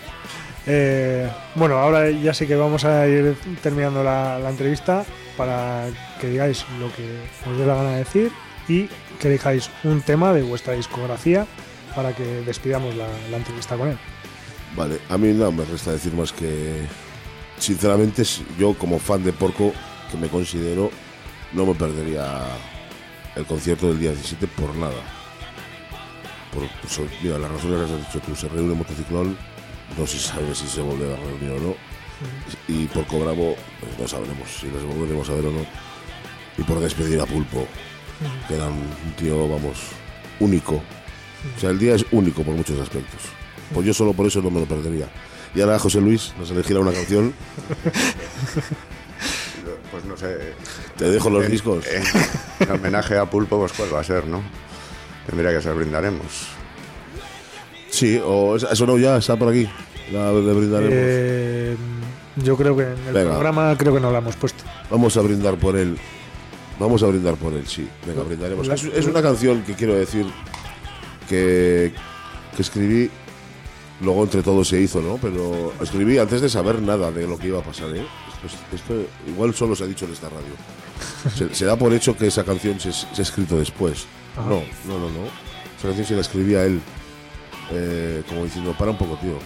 Eh, bueno, ahora ya sí que vamos a ir terminando la, la entrevista para que digáis lo que os dé la gana de decir y que elijáis un tema de vuestra discografía para que despidamos la, la entrevista con él. Vale, a mí no me resta decir más que, sinceramente, si- yo como fan de Porco, que me considero, no me perdería el concierto del día 17 por nada. Por, so- mira, las razones que has dicho tú, se reúne Motociclón, no se sabe si se vuelve a reunir o no. Y por Bravo, pues no sabremos si nos volveremos a ver o no. Y por despedir a Pulpo, que era un tío, vamos, único. O sea, el día es único por muchos aspectos. Pues yo solo por eso no me lo perdería. Y ahora José Luis nos elegirá una canción. Pues no sé. Te dejo los en- discos. En homenaje a Pulpo, pues cuál va a ser, ¿no? Tendría que ser Brindaremos. Sí, o eso no ya está por aquí. La de brindaremos. Eh, yo creo que en el Venga. programa creo que no la hemos puesto. Vamos a brindar por él. Vamos a brindar por él, sí. Venga, brindaremos. Es, es una canción que quiero decir que, que escribí. Luego entre todos se hizo, ¿no? Pero escribí antes de saber nada de lo que iba a pasar, ¿eh? Esto, esto igual solo se ha dicho en esta radio. Se, se da por hecho que esa canción se, se ha escrito después. No, no, no, no. Esa canción se la escribía él. eh, como diciendo, para un poco, tío.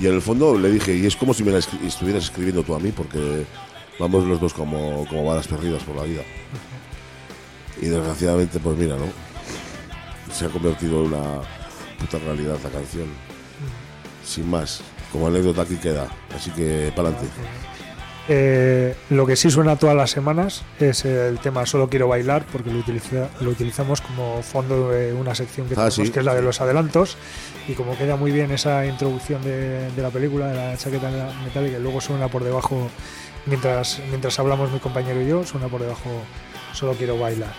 Y en el fondo le dije, y es como si me la escri- estuvieras escribiendo tú a mí, porque vamos los dos como, como balas perdidas por la vida. Y desgraciadamente, pues mira, ¿no? Se ha convertido en una puta realidad la canción. Sin más, como anécdota aquí queda. Así que, para adelante. Eh, lo que sí suena todas las semanas es el tema Solo quiero bailar, porque lo, utiliza- lo utilizamos como fondo de una sección que Ah, tenemos, sí, que es la de los adelantos. Y como queda muy bien esa introducción de, de la película, de la chaqueta metálica, y luego suena por debajo, mientras, mientras hablamos mi compañero y yo, suena por debajo Solo quiero bailar.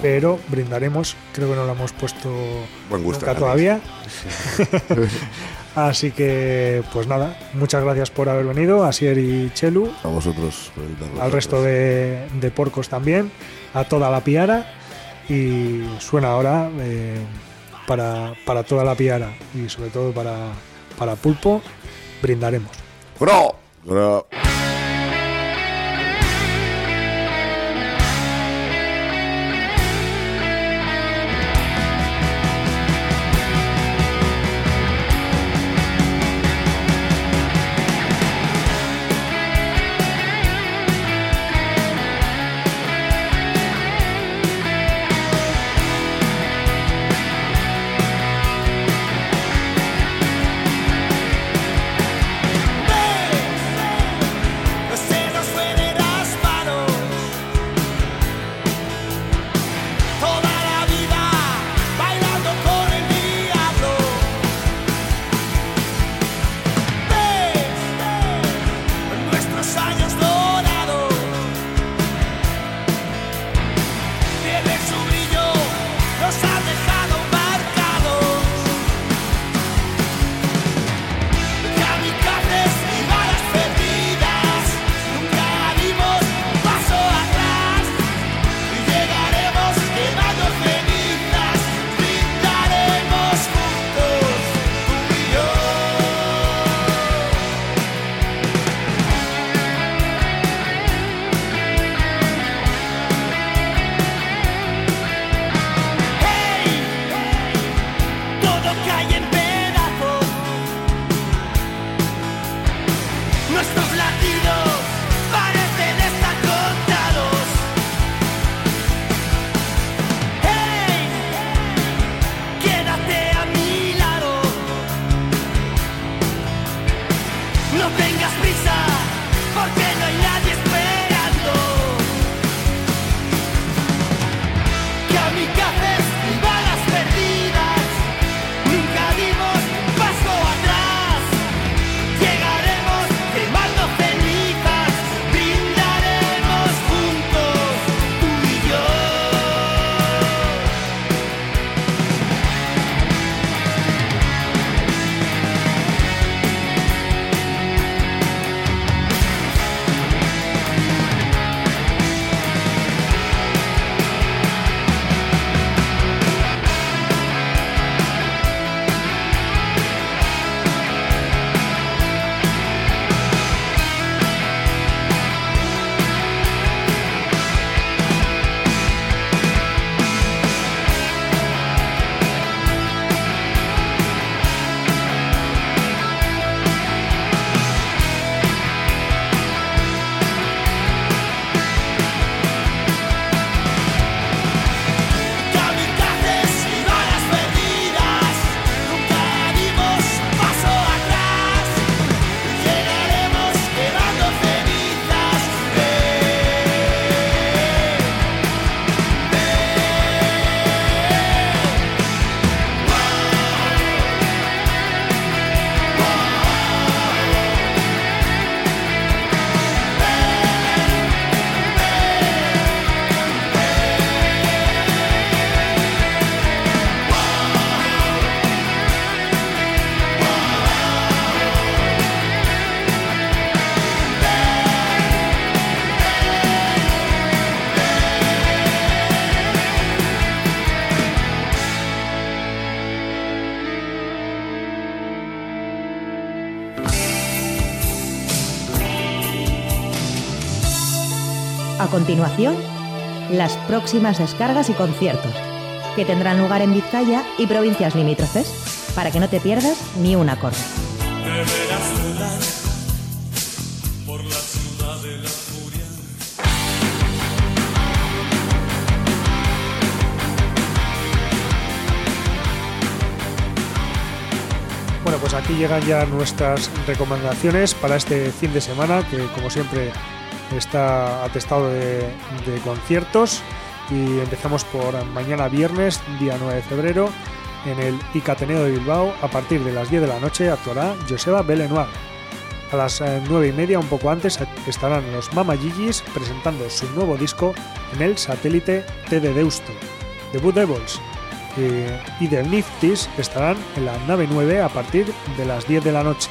Pero brindaremos, creo que no lo hemos puesto Buen gusto, nunca todavía. Así que, pues nada, muchas gracias por haber venido, Asier y Chelu, a vosotros. al resto de, de porcos también, a toda la piara. Y suena ahora eh, para, para toda la piara y sobre todo para, para Pulpo, brindaremos. ¡Bro! Gra- continuación, las próximas descargas y conciertos, que tendrán lugar en Vizcaya y provincias limítrofes, para que no te pierdas ni un acorde. Bueno, pues aquí llegan ya nuestras recomendaciones para este fin de semana, que como siempre está atestado de, de conciertos. Y empezamos por mañana viernes, día 9 de febrero, en el Icateneo de Bilbao. A partir de las 10 de la noche actuará Joseba Belenoir. A las 9 y media, un poco antes, estarán los Mama Gigis presentando su nuevo disco en el satélite T de Deusto, The Blue Devils. y The Nifties estarán en la nave 9 a partir de las 10 de la noche,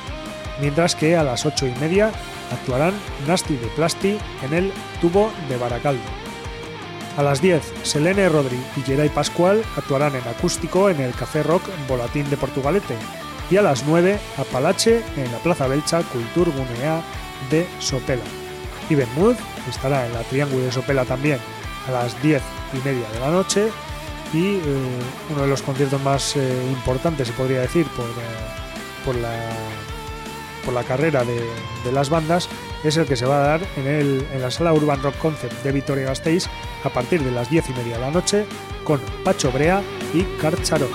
mientras que a las 8 y media actuarán Nasty de Plasti en el tubo de Baracaldo. A las 10, Selene Rodri y Geray Pascual actuarán en acústico en el Café Rock Volatín de Portugalete. Y a las 9, Apalache en la Plaza Belcha Cultur Gunea de Sopela. Iben Mood estará en la Triángulo de Sopela también a las 10 y media de la noche. Y eh, uno de los conciertos más eh, importantes, se podría decir, por, eh, por, la, por la carrera de, de las bandas, es el que se va a dar en, el, en la sala Urban Rock Concept de Vitoria Gasteiz a partir de las 10 y media de la noche con Pacho Brea y Carcharot.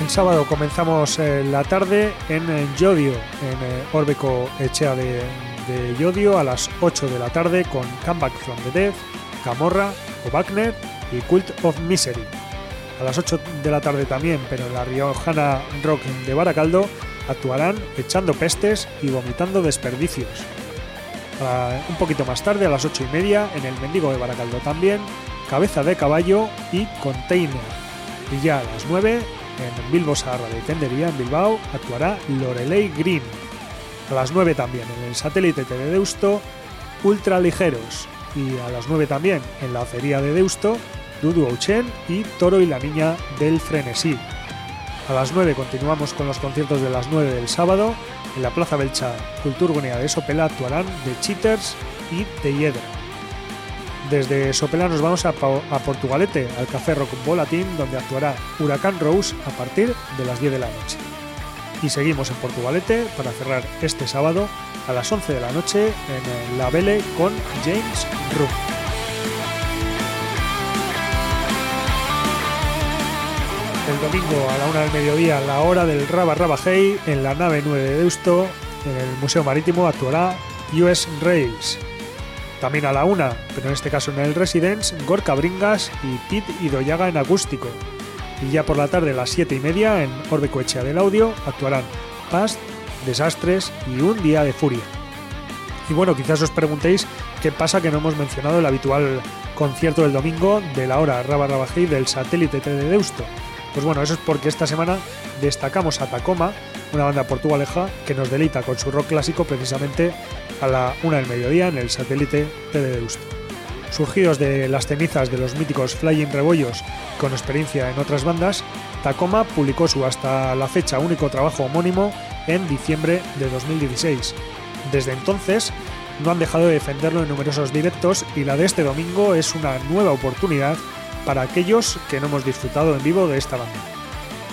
El sábado comenzamos eh, la tarde en Yodio, en eh, Orbeco Echea de, de, Yodio, a las 8 de la tarde con Comeback from the Dead, Camorra, o Wagner y Cult of Misery. A las 8 de la tarde también, pero en la Riojana Rock de Baracaldo, actuarán echando pestes y vomitando desperdicios. Uh, un poquito más tarde, a las 8 y media, en el Mendigo de Baracaldo también, Cabeza de Caballo y Container. Y ya a las 9, en Bilbo Sagarra de Tendería, en Bilbao, actuará Lorelei Green. A las 9 también, en el satélite de Deusto, Ultra Ligeros. Y a las 9 también, en la acería de Deusto, Dudu Ouchen y Toro y la Niña del Frenesí. A las 9 continuamos con los conciertos de las 9 del sábado. En la Plaza Belcha Culturgonea de Sopela actuarán The Cheaters y The Hiedra. Desde Sopela nos vamos a, a, Portugalete, al Café Rock Volatín, donde actuará Huracán Rose a partir de las 10 de la noche. Y seguimos en Portugalete para cerrar este sábado a las 11 de la noche en La Vele con James Rook. El domingo a la una del mediodía, la hora del Raba Raba Hey, en la nave 9 de Deusto, en el Museo Marítimo, actuará US Rails. También a la una, pero en este caso en el Residence, Gorka Bringas y Pete Idoyaga en acústico. Y ya por la tarde a las 7 y media, en Orbe Coechea del Audio, actuarán Past, Desastres y Un Día de Furia. Y bueno, quizás os preguntéis qué pasa que no hemos mencionado el habitual concierto del domingo de la hora Raba Raba Hey del satélite T de Deusto. Pues bueno, eso es porque esta semana destacamos a Tacoma, una banda portugaleja que nos deleita con su rock clásico precisamente a la una del mediodía en el satélite T de Deusto. Surgidos de las cenizas de los míticos Flying Rebollos con experiencia en otras bandas, Tacoma publicó su hasta la fecha único trabajo homónimo en diciembre de 2016. Desde entonces no han dejado de defenderlo en numerosos directos y la de este domingo es una nueva oportunidad para aquellos que no hemos disfrutado en vivo de esta banda.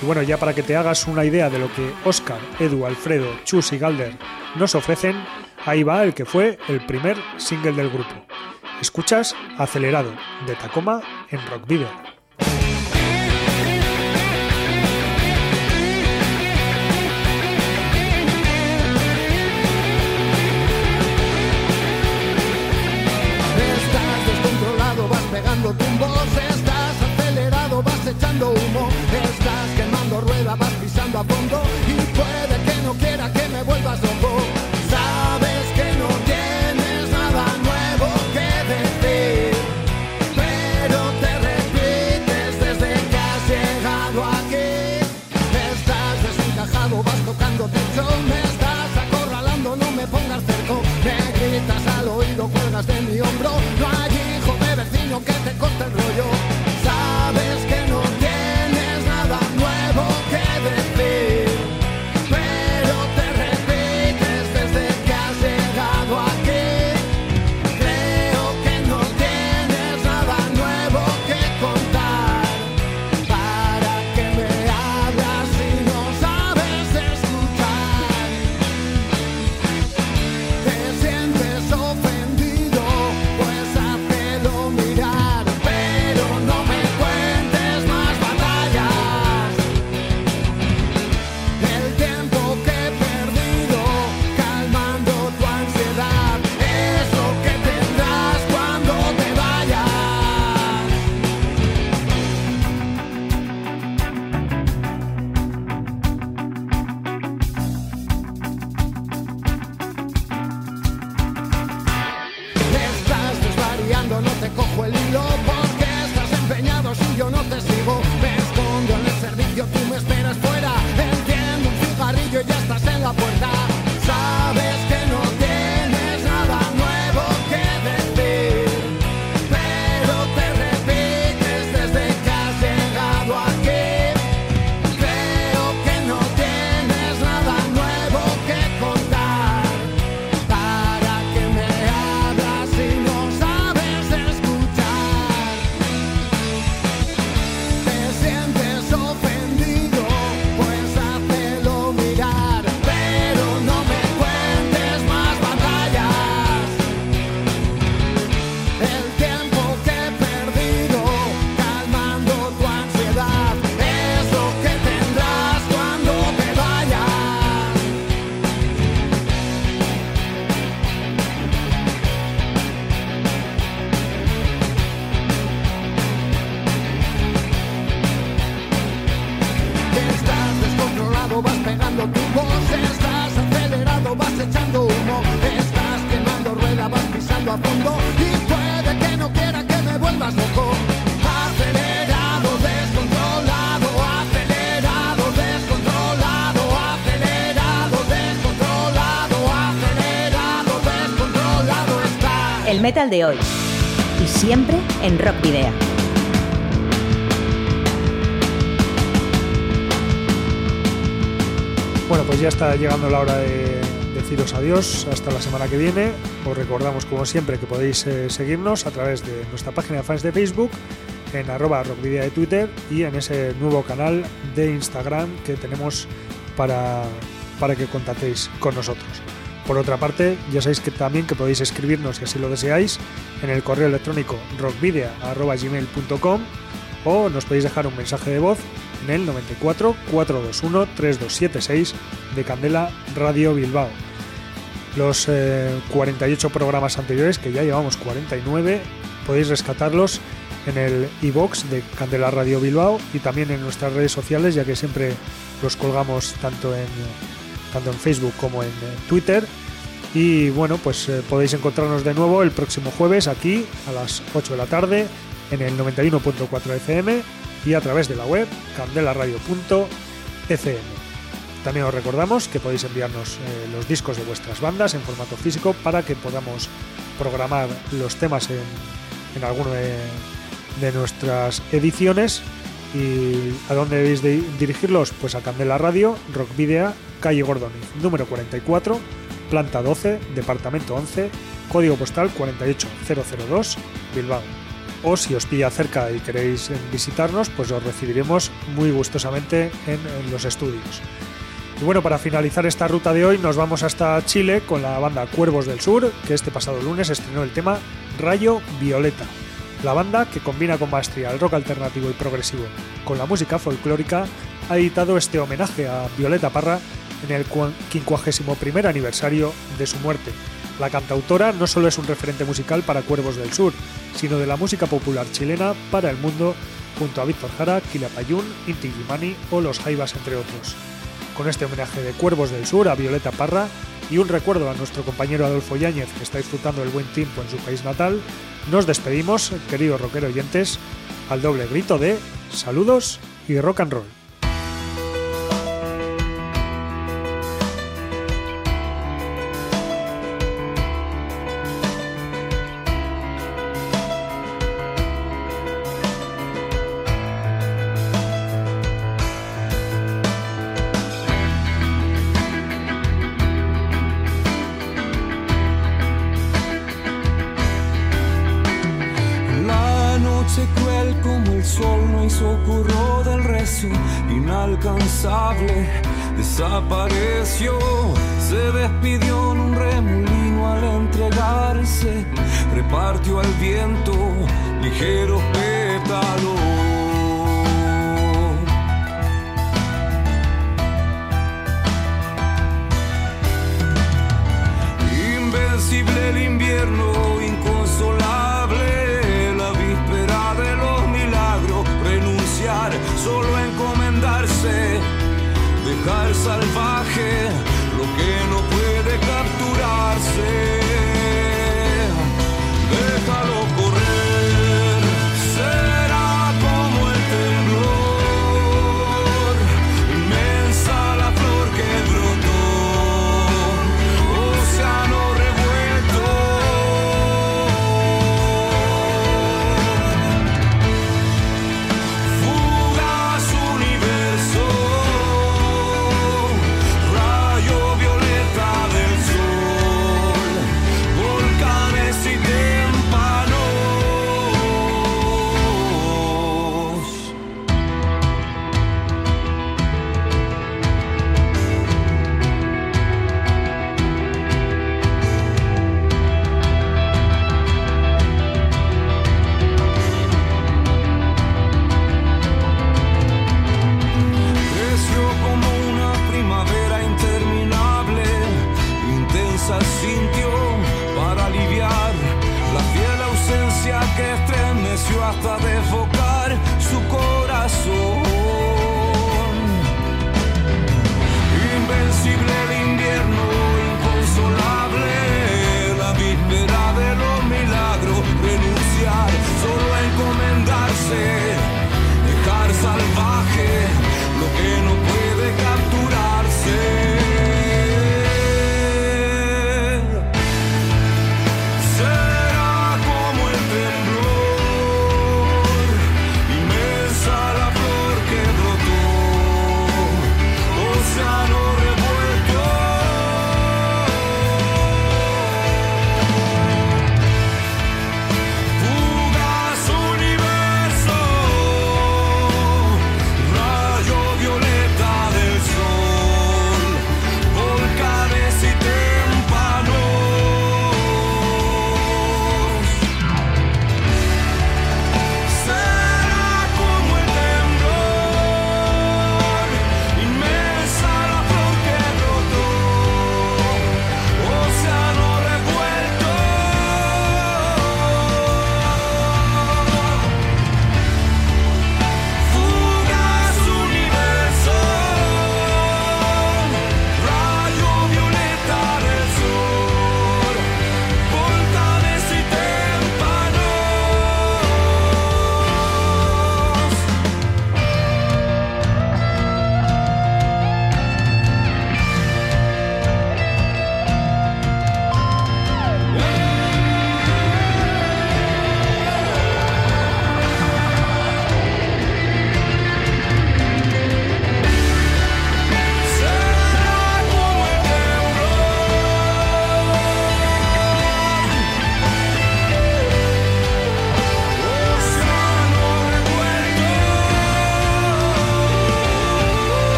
Y bueno, ya para que te hagas una idea de lo que Oscar, Edu, Alfredo, Chus y Galder nos ofrecen, ahí va el que fue el primer single del grupo. Escuchas Acelerado, de Tacoma en Rock vas echando humo, estás quemando rueda, vas pisando a fondo y puede que no quiera que me vuelvas loco. De hoy. Y siempre en Rock Video. Bueno, pues ya está llegando la hora de deciros adiós hasta la semana que viene. Os recordamos, como siempre, que podéis eh, seguirnos a través de nuestra página de fans de Facebook, en arroba rockvidia de Twitter y en ese nuevo canal de Instagram que tenemos para, para que contactéis con nosotros. Por otra parte, ya sabéis que también que podéis escribirnos, si así lo deseáis, en el correo electrónico rockvidia.gmail.com o nos podéis dejar un mensaje de voz en el 94 421 3276 de Candela Radio Bilbao. Los eh, 48 programas anteriores, que ya llevamos 49, podéis rescatarlos en el iBox de Candela Radio Bilbao y también en nuestras redes sociales, ya que siempre los colgamos tanto en, tanto en Facebook como en Twitter. Y bueno, pues eh, podéis encontrarnos de nuevo el próximo jueves aquí a las 8 de la tarde en el 91.4 FM y a través de la web candelaradio.fm. También os recordamos que podéis enviarnos eh, los discos de vuestras bandas en formato físico para que podamos programar los temas en, en alguno de, de nuestras ediciones. ¿Y a dónde debéis de dirigirlos? Pues a Candela Radio, Rock Video, calle Gordoniz, número 44, planta 12, departamento 11, código postal 48002, Bilbao. O si os pilla cerca y queréis visitarnos, pues os recibiremos muy gustosamente en, en los estudios. Y bueno, para finalizar esta ruta de hoy nos vamos hasta Chile con la banda Cuervos del Sur, que este pasado lunes estrenó el tema Rayo Violeta. La banda, que combina con maestría el rock alternativo y progresivo con la música folclórica, ha editado este homenaje a Violeta Parra en el 51 aniversario de su muerte. La cantautora no solo es un referente musical para Cuervos del Sur, sino de la música popular chilena para el mundo, junto a Víctor Jara, Quilapayún, Inti Illimani o Los Jaivas, entre otros. Con este homenaje de Cuervos del Sur a Violeta Parra y un recuerdo a nuestro compañero Adolfo Yáñez, que está disfrutando el buen tiempo en su país natal, nos despedimos, queridos rockero oyentes, al doble grito de saludos y rock and roll. Desapareció, se despidió en un remolino al entregarse, repartió al viento ligeros pétalos. Salvaje lo que no puede capturarse.